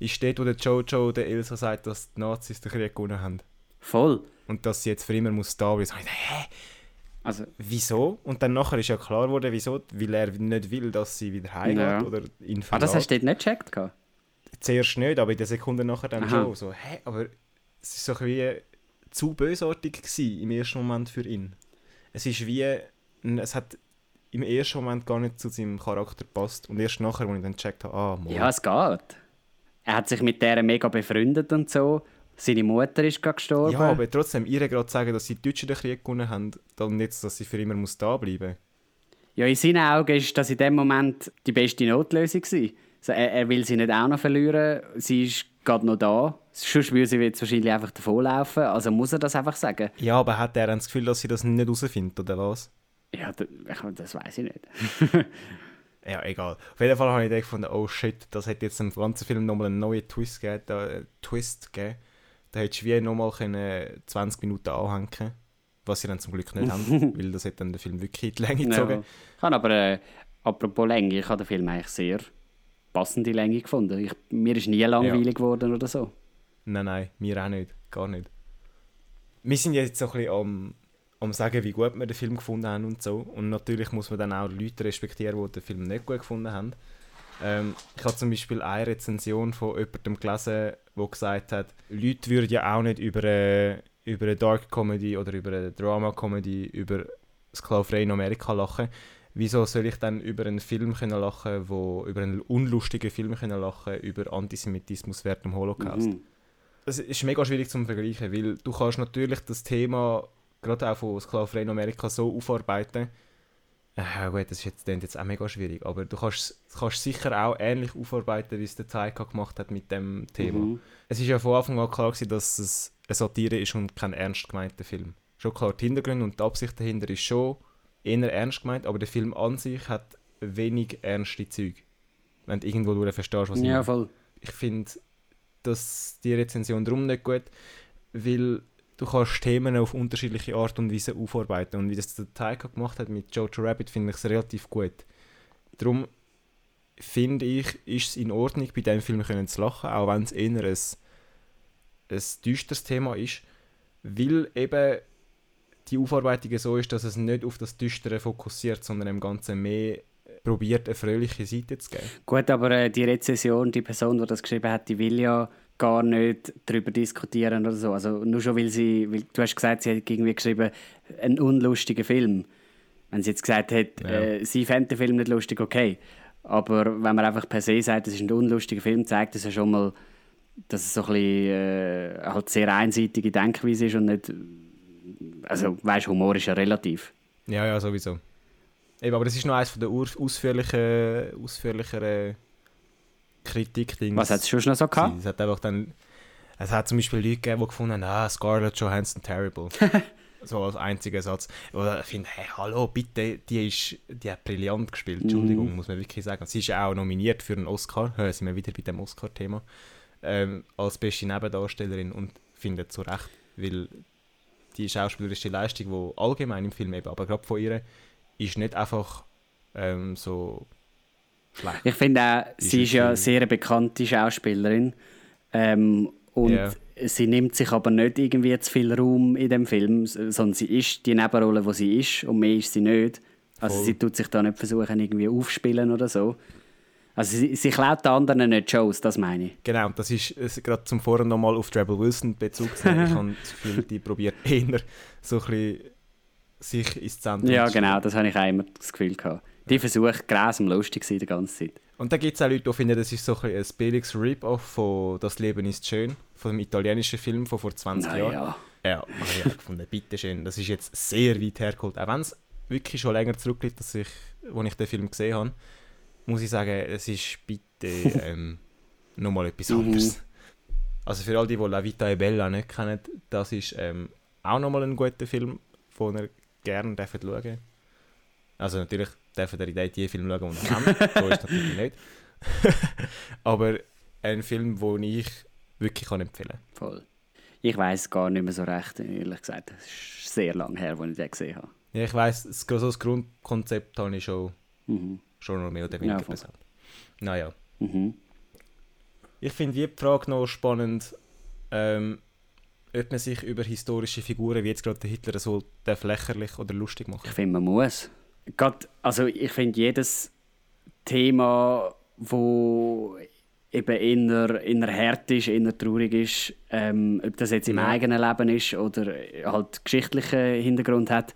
Ist dort, wo der Jojo der Ilsa sagt, dass die Nazis den Krieg gewonnen haben Voll. und dass sie jetzt für immer muss da bleiben. So, hä? Also, Wieso? Und dann nachher ist ja klar geworden, wieso. Weil er nicht will, dass sie wieder heimgeht Ja. oder ihn ah, das verlässt. hast du dort nicht gecheckt? gehabt? Zuerst nicht, aber in der Sekunde nachher dann Aha. schon. So, hä? Aber es war so wie zu bösartig gewesen, im ersten Moment für ihn. Es ist wie, es hat im ersten Moment gar nicht zu seinem Charakter gepasst und erst nachher, als ich dann gecheckt habe, ah, Mann. Ja, es geht. Er hat sich mit der mega befreundet und so. Seine Mutter ist gerade gestorben. ja, aber trotzdem, ihr gerade sagen, dass die Deutschen den Krieg gewonnen haben, dann nicht, dass sie für immer muss da bleiben. Ja, in seinen Augen ist das in dem Moment die beste Notlösung. gewesen. Also er, er will sie nicht auch noch verlieren. Sie ist gerade noch da. Sonst würde sie jetzt wahrscheinlich einfach davonlaufen. Also muss er das einfach sagen. Ja, aber hat er dann das Gefühl, dass sie das nicht herausfindet, oder was? Ja, das weiß ich nicht. Ja, egal. Auf jeden Fall habe ich gedacht, oh shit, das hätte jetzt im ganzen Film nochmal einen neuen Twist gegeben. Da, äh, Twist gegeben. Da hättest du wie nochmal können 20 Minuten anhängen können. Was sie dann zum Glück nicht haben, weil das hätte dann den Film wirklich in die Länge Ja. gezogen. Ich habe aber, äh, apropos Länge, ich habe den Film eigentlich sehr passende Länge gefunden. Ich, mir ist nie langweilig geworden oder so. Nein, nein, mir auch nicht. Gar nicht. Wir sind jetzt so ein bisschen am, am sagen, wie gut wir den Film gefunden haben und so. Und natürlich muss man dann auch Leute respektieren, die den Film nicht gut gefunden haben. Ähm, ich habe zum Beispiel eine Rezension von jemandem gelesen, der gesagt hat, Leute würden ja auch nicht über eine, über eine Dark Comedy oder über eine Drama Comedy über Sklaverei in Amerika lachen. Wieso soll ich dann über einen Film können lachen, wo über einen unlustigen Film können lachen über Antisemitismus während dem Holocaust? Mhm. es ist mega schwierig zum Vergleichen, weil du kannst natürlich das Thema gerade auch von Sklaverei in Amerika so aufarbeiten. Äh, gut, das ist jetzt, jetzt auch mega schwierig, aber du kannst, kannst sicher auch ähnlich aufarbeiten, wie es der Taika gemacht hat mit dem Thema. Mhm. Es ist ja von Anfang an klar gewesen, dass es eine Satire ist und kein ernst gemeinter Film. Schon klar, die Hintergründe und die Absicht dahinter ist schon eher ernst gemeint, aber der Film an sich hat wenig ernste Züge. Wenn du irgendwo durch verstehst, was ich Ja, meine voll. ich finde dass die Rezension darum nicht gut, weil du kannst Themen auf unterschiedliche Art und Weise aufarbeiten und wie das der Taika gemacht hat mit Jojo Rabbit finde ich es relativ gut. Darum finde ich, ist es in Ordnung, bei diesem Film können zu lachen, auch wenn es eher ein, ein düsteres Thema ist, weil eben die Aufarbeitung so ist, dass es nicht auf das Düstere fokussiert, sondern im Ganzen mehr probiert, eine fröhliche Seite zu geben. Gut, aber äh, die Rezession, die Person, die das geschrieben hat, die will ja gar nicht darüber diskutieren oder so. Also nur schon, weil sie, weil du hast gesagt, sie hat irgendwie geschrieben, ein unlustiger Film. Wenn sie jetzt gesagt hätte, Ja. äh, sie fände den Film nicht lustig, okay. Aber wenn man einfach per se sagt, es ist ein unlustiger Film, zeigt das ja schon mal, dass es so ein bisschen äh, halt sehr einseitige Denkweise ist und nicht, also weißt, Humor ist ja relativ. Ja, ja, sowieso. Eben, aber das ist noch eines von der ausführlichen, ausführlicheren Kritikdinge. Was hat es schon noch so gehabt? Es hat einfach dann... Es hat zum Beispiel Leute gegeben, die gefunden haben, ah, Scarlett Johansson terrible. so als einziger Satz. Oder ich finde, hey, hallo, bitte, die, ist, die hat brillant gespielt, Entschuldigung, muss man wirklich sagen. Sie ist auch nominiert für einen Oscar, hören sind wir wieder bei dem Oscar-Thema, ähm, als beste Nebendarstellerin und finde zu Recht, weil die schauspielerische Leistung, die allgemein im Film eben, aber gerade von ihr, ist nicht einfach ähm, so schlecht. Ich finde auch, sie ist ja sehr eine bekannte Schauspielerin ähm, und yeah. sie nimmt sich aber nicht irgendwie zu viel Raum in dem Film, sondern sie ist die Nebenrolle, wo sie ist und mehr ist sie nicht. Also Voll. sie tut sich da nicht versuchen, irgendwie aufspielen oder so. Also sie, sie klaut den anderen nicht Shows, das meine ich. Genau, das ist äh, gerade zum Vorher nochmal auf Treble Wilson Bezug zu Ich habe das Gefühl, die probiert eher so ein bisschen sich ins Zentrum Ja, genau, das habe ich auch immer das Gefühl gehabt. Die versucht grausam lustig zu sein die ganze Zeit. Und da gibt es auch Leute, die finden, das ist so ein, ein billiges Rip-Off von «Das Leben ist schön», von dem italienischen Film von vor 20 Na, Jahren. Ja, ja habe ich gefunden, bitteschön. Das ist jetzt sehr weit hergeholt. Auch wenn es wirklich schon länger zurückliegt, dass ich, als ich den Film gesehen habe, muss ich sagen, es ist bitte ähm, nochmal etwas anderes. Also für all die, die La Vita e Bella nicht kennen, das ist ähm, auch nochmal ein guter Film, den ihr gerne schauen dürft. Also natürlich dürfen ihr in den Film schauen, den ihr kennt. so ist natürlich nicht. Aber ein Film, den ich wirklich kann empfehlen kann. Voll. Ich weiß gar nicht mehr so recht, ehrlich gesagt. Es ist sehr lange her, als ich den gesehen habe. Ja, ich weiß, so das Grundkonzept habe ich schon, mhm. Schon noch mehr oder weniger ja, präsent. Naja. Mhm. Ich finde die Frage noch spannend, ähm, ob man sich über historische Figuren wie jetzt gerade der Hitler so lächerlich oder lustig machen Ich finde, man muss. Gerade, also ich finde, jedes Thema, wo eben inner, inner hart ist, inner traurig ist, ähm, ob das jetzt im ja. eigenen Leben ist oder halt geschichtlichen Hintergrund hat,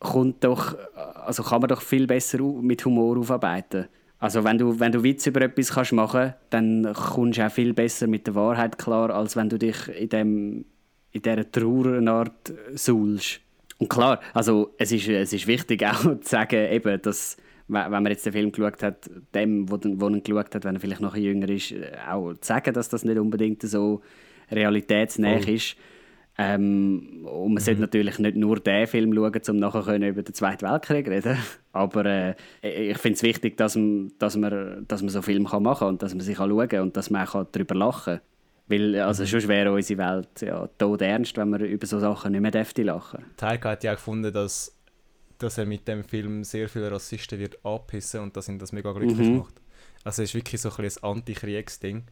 kommt doch, also kann man doch viel besser mit Humor aufarbeiten. Also wenn du, wenn du Witz über etwas kannst machen dann kommst du auch viel besser mit der Wahrheit klar, als wenn du dich in, dem, in dieser Trauer eine Art suhlst. Und klar, also es ist, es ist wichtig auch zu sagen, eben, dass wenn man jetzt den Film geschaut hat, dem, wo, den, wo ihn geschaut hat, wenn er vielleicht noch jünger ist, auch zu sagen, dass das nicht unbedingt so realitätsnäher oh. ist. Ähm, und man mhm. sollte natürlich nicht nur den Film schauen, um nachher über den Zweiten Weltkrieg reden Aber äh, ich finde es wichtig, dass man, dass, man, dass man so Filme kann machen kann und dass man sich schauen kann und dass man auch darüber lachen kann. Weil also mhm. sonst wäre unsere Welt ja tot ernst, wenn wir über so Sachen nicht mehr dürfte lachen. Taika hat ja auch gefunden, dass, dass er mit dem Film sehr viele Rassisten wird anpissen und dass ihn das mega glücklich mhm. macht. Also es ist wirklich so ein, ein Antikriegsding.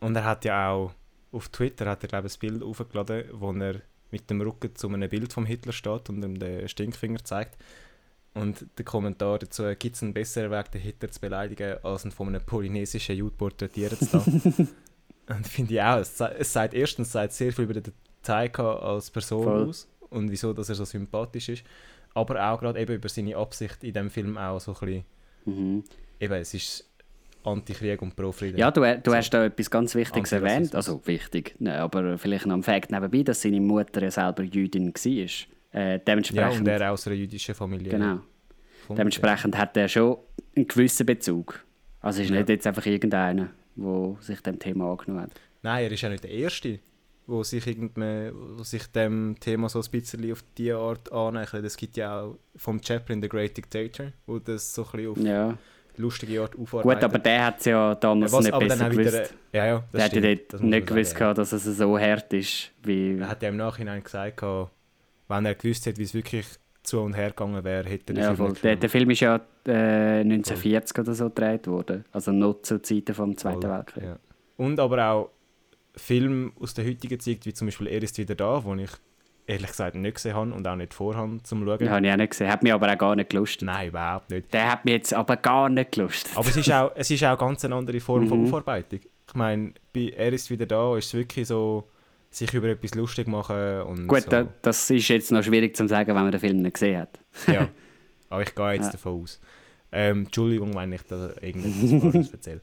Und er hat ja auch auf Twitter hat er glaube ich, ein Bild aufgeladen, wo er mit dem Rücken zu einem Bild vom Hitler steht und ihm den Stinkfinger zeigt. Und der Kommentar dazu, gibt es einen besseren Weg, den Hitler zu beleidigen, als ihn von einem polynesischen Jude porträtieren zu lassen? und finde ich auch, es, es sagt erstens sagt sehr viel über den Taika als Person Voll. aus und wieso dass er so sympathisch ist, aber auch gerade eben über seine Absicht in dem Film auch so ein bisschen, mhm. eben, es ist Antikrieg und Pro-Frieden. Ja, du, du so. hast da etwas ganz Wichtiges erwähnt. Also wichtig, ne, aber vielleicht noch ein Fakt nebenbei, dass seine Mutter ja selber Jüdin war. Äh, dementsprechend, ja, und er aus einer jüdischen Familie. Genau. Dementsprechend hat er schon einen gewissen Bezug. Also ist ja. nicht jetzt einfach irgendeiner, der sich dem Thema angenommen hat. Nein, er ist ja nicht der Erste, der sich, sich dem Thema so ein bisschen auf diese Art annähert. Es gibt ja auch vom Chaplin The Great Dictator, wo das so ein bisschen auf... Ja lustige Art aufarbeiten. Gut, aber der hat es ja damals was, nicht besser gewusst. Wieder, ja, ja, der stimmt, hat ja nicht gewusst, sagen, dass es so hart ist. Wie er hat ja im Nachhinein gesagt, wenn er gewusst hätte, wie es wirklich zu und her gegangen wäre, hätte er ja, Film der, der, Film ist ja äh, 1940 oder so gedreht worden. Also noch zu Zeiten vom Zweiten Weltkrieg. Ja. Und aber auch Filme aus der heutigen Zeit, wie zum Beispiel «Er ist wieder da», wo ich ehrlich gesagt nicht gesehen habe und auch nicht vorhabe zum Schauen. Habe ich auch nicht gesehen. Hat mich aber auch gar nicht gelustet. Nein, überhaupt nicht. Der hat mich jetzt aber gar nicht gelustet. Aber es ist auch, es ist auch ganz eine andere Form mhm. von Aufarbeitung. Ich meine, bei «Er ist wieder da» ist es wirklich so, sich über etwas lustig machen und Gut, so. da, das ist jetzt noch schwierig zu sagen, wenn man den Film nicht gesehen hat. ja, aber ich gehe jetzt ja. davon aus. Ähm, Entschuldigung, wenn ich da irgendetwas erzähle.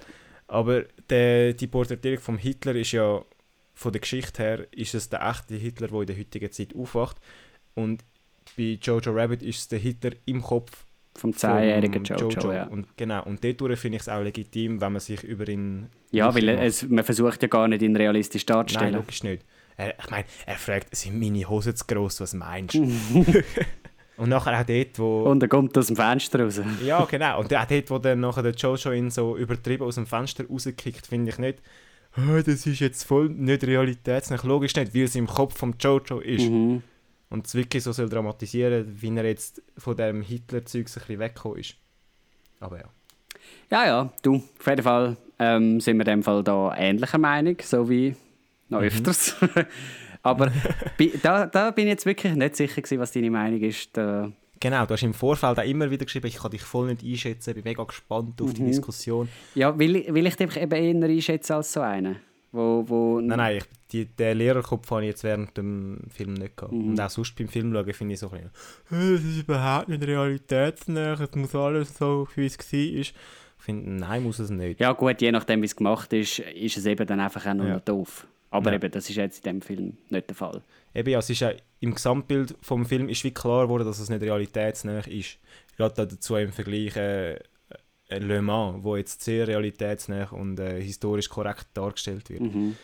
Aber der, die Porträtierung von Hitler ist ja von der Geschichte her ist es der echte Hitler, der in der heutigen Zeit aufwacht. Und bei Jojo Rabbit ist es der Hitler im Kopf Vom 10-jährigen Jojo, Jojo. ja. Und, genau, und dort finde ich es auch legitim, wenn man sich über ihn... Ja, weil es, man versucht ja gar nicht, ihn realistisch Nein, darzustellen. logisch nicht. Er, ich meine, er fragt, sind meine Hosen zu gross, was meinst du? und nachher auch dort, wo... Und er kommt aus dem Fenster raus. ja, genau. Und auch dort, wo dann nachher der Jojo ihn so übertrieben aus dem Fenster rauskickt, finde ich nicht, «Ah, das ist jetzt voll nicht realitätsnah. Logisch nicht, wie es im Kopf vom Jojo ist. Mhm. Und es wirklich so soll dramatisieren, wie er jetzt von dem Hitler-Zeug ein bisschen weggekommen ist. Aber ja. Ja, ja, du, auf jeden Fall ähm, sind wir in dem Fall da ähnlicher Meinung, so wie noch öfters. Aber da, da bin ich jetzt wirklich nicht sicher gewesen, was deine Meinung ist. Da, Genau, du hast im Vorfeld auch immer wieder geschrieben, ich kann dich voll nicht einschätzen, bin mega gespannt auf die Diskussion. ja, will, ich- will ich dich eben eher einschätzen als so einen? Wo, wo, Nein, nein, ich, die, den Lehrerkopf habe ich jetzt während dem Film nicht gehabt. Und auch sonst beim Film schauen finde ich so ein bisschen, «Äh, das ist überhaupt nicht realitätsnah, es muss alles so, wie es war. Ich finde, nein, muss es nicht. Ja gut, je nachdem wie es gemacht ist, ist es eben dann einfach auch nur Ja. noch doof. Aber Ja. eben, das ist jetzt in dem Film nicht der Fall. Eben, ja, es ist ja, im Gesamtbild vom Film ist wie klar geworden, dass es nicht realitätsnah ist. Gerade da dazu im Vergleich äh, äh, Le Mans, wo jetzt sehr realitätsnah und äh, historisch korrekt dargestellt wird. Mhm.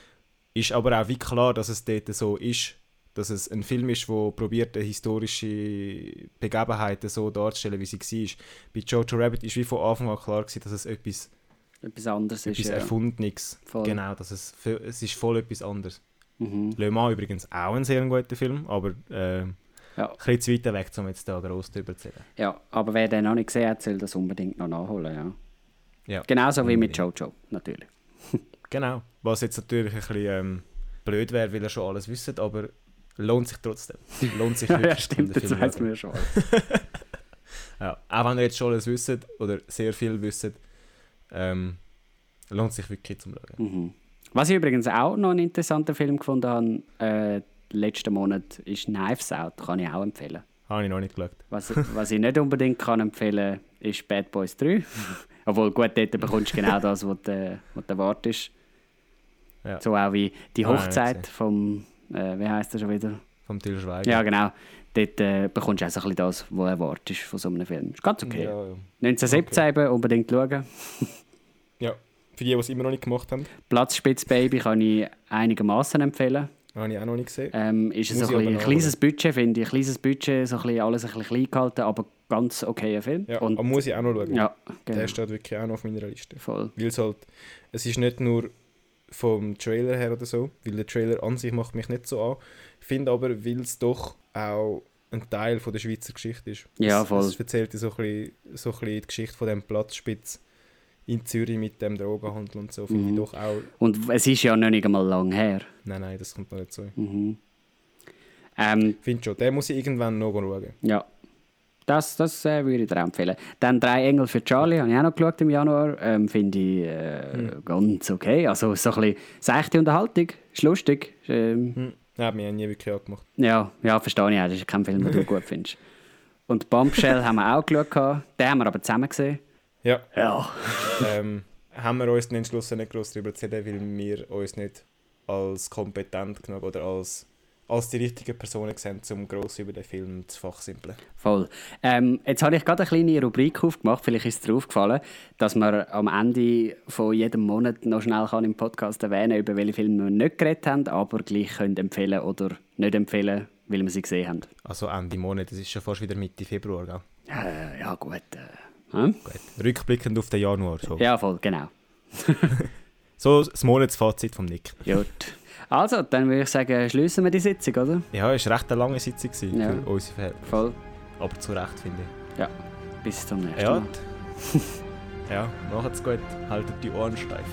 Ist aber auch wie klar, dass es dort so ist, dass es ein Film ist, der probiert, historische Begebenheiten so darzustellen, wie sie war. Bei Jojo Rabbit ist wie von Anfang an klar gewesen, dass es etwas, Etwas anderes etwas ist. Ja. Erfundenes Voll. Genau, dass es, es ist voll etwas anderes. Mhm. Le Mans übrigens auch ein sehr guter Film, aber äh, Ja. ein bisschen zu weit weg, um jetzt da gross zu reden. ja, aber wer den noch nicht gesehen hat, soll das unbedingt noch nachholen. Ja. Ja, Genauso wie mit. Jojo, natürlich. Genau. Was jetzt natürlich ein bisschen ähm, blöd wäre, weil er schon alles wisst, aber lohnt sich trotzdem. Lohnt sich wirklich. ja stimmt, Film weiß man ja schon. Ja, auch wenn ihr jetzt schon alles wisst oder sehr viel wisst, ähm, lohnt sich wirklich zum Schauen. Mhm. Was ich übrigens auch noch einen interessanten Film gefunden habe, äh, letzten Monat, ist Knives Out. Kann ich auch empfehlen. Habe ich noch nicht geschaut. Was, was ich nicht unbedingt kann empfehlen kann, ist Bad Boys 3. Obwohl, gut, dort bekommst du genau das, was du, was du erwartest. Ja. So auch wie die Ah, Hochzeit gesehen. vom, äh, wie heißt der schon wieder? Vom Til Schweiger. Ja, genau. Dort äh, bekommst du auch so ein bisschen das, was du erwartest von so einem Film. Ist ganz okay. Ja, ja. 1917 eben, unbedingt schauen. Für die, die es immer noch nicht gemacht haben, Platzspitzbaby kann ich einigermaßen empfehlen. habe ich auch noch nicht gesehen. Ähm, ist es so ein, ein kleines Budget, finde ich. Ein kleines Budget, so ein bisschen, alles ein bisschen klein gehalten, aber ganz okayer Film. Ja, Und, muss ich auch noch schauen. ja, Der genau. steht wirklich auch noch auf meiner Liste. Voll. Weil es halt, es ist nicht nur vom Trailer her oder so, weil der Trailer an sich macht mich nicht so an. Ich finde aber, weil es doch auch ein Teil von der Schweizer Geschichte ist. Ja, es, voll. Es erzählt ja so ein, bisschen, so ein bisschen die Geschichte von dem Platzspitz in Zürich mit dem Drogenhandel und so, finde Mhm. ich doch auch... Und es ist ja noch nicht einmal lang her. Nein, nein, das kommt noch nicht so. Mhm. Ähm, Ich finde schon, den muss ich irgendwann noch schauen. ja, das, das äh, würde ich dir empfehlen. Dann «Drei Engel für Charlie» habe ich auch noch geschaut im Januar. Ähm, Finde ich äh, Hm. ganz okay. Also so ein bisschen seichte Unterhaltung, ist lustig. Ähm, Hm. Nein, hat mich nie wirklich angemacht. Ja, ja, verstehe ich auch. Das ist kein Film, den du gut findest. Und Bombshell haben wir auch geschaut. Den haben wir aber zusammen gesehen. Ja, Ja. ähm, haben wir uns dann entschlossen, nicht groß darüber zu reden, weil wir uns nicht als kompetent genug oder als, als die richtigen Personen sehen, um gross über den Film zu fachsimpeln. Voll. Ähm, jetzt habe ich gerade eine kleine Rubrik aufgemacht. Vielleicht ist es dir aufgefallen, dass man am Ende von jedem Monat noch schnell kann im Podcast erwähnen über welche Filme wir nicht geredet haben, aber gleich können empfehlen oder nicht empfehlen, weil wir sie gesehen haben. Also Ende Monat, das ist schon fast wieder Mitte Februar, gell? Äh, ja, gut. Äh, hm? Gut. Rückblickend auf den Januar. So, Ja, voll, genau. so das Monatsfazit vom Nick. Gut. Also, dann würde ich sagen, schließen wir die Sitzung, oder? Ja, es war recht eine lange Sitzung gewesen Ja. für unsere Verhältnisse. Voll. Aber zu Recht, finde ich. Ja. Bis zum nächsten Ja, Mal. ja macht's gut. Haltet die Ohren steif.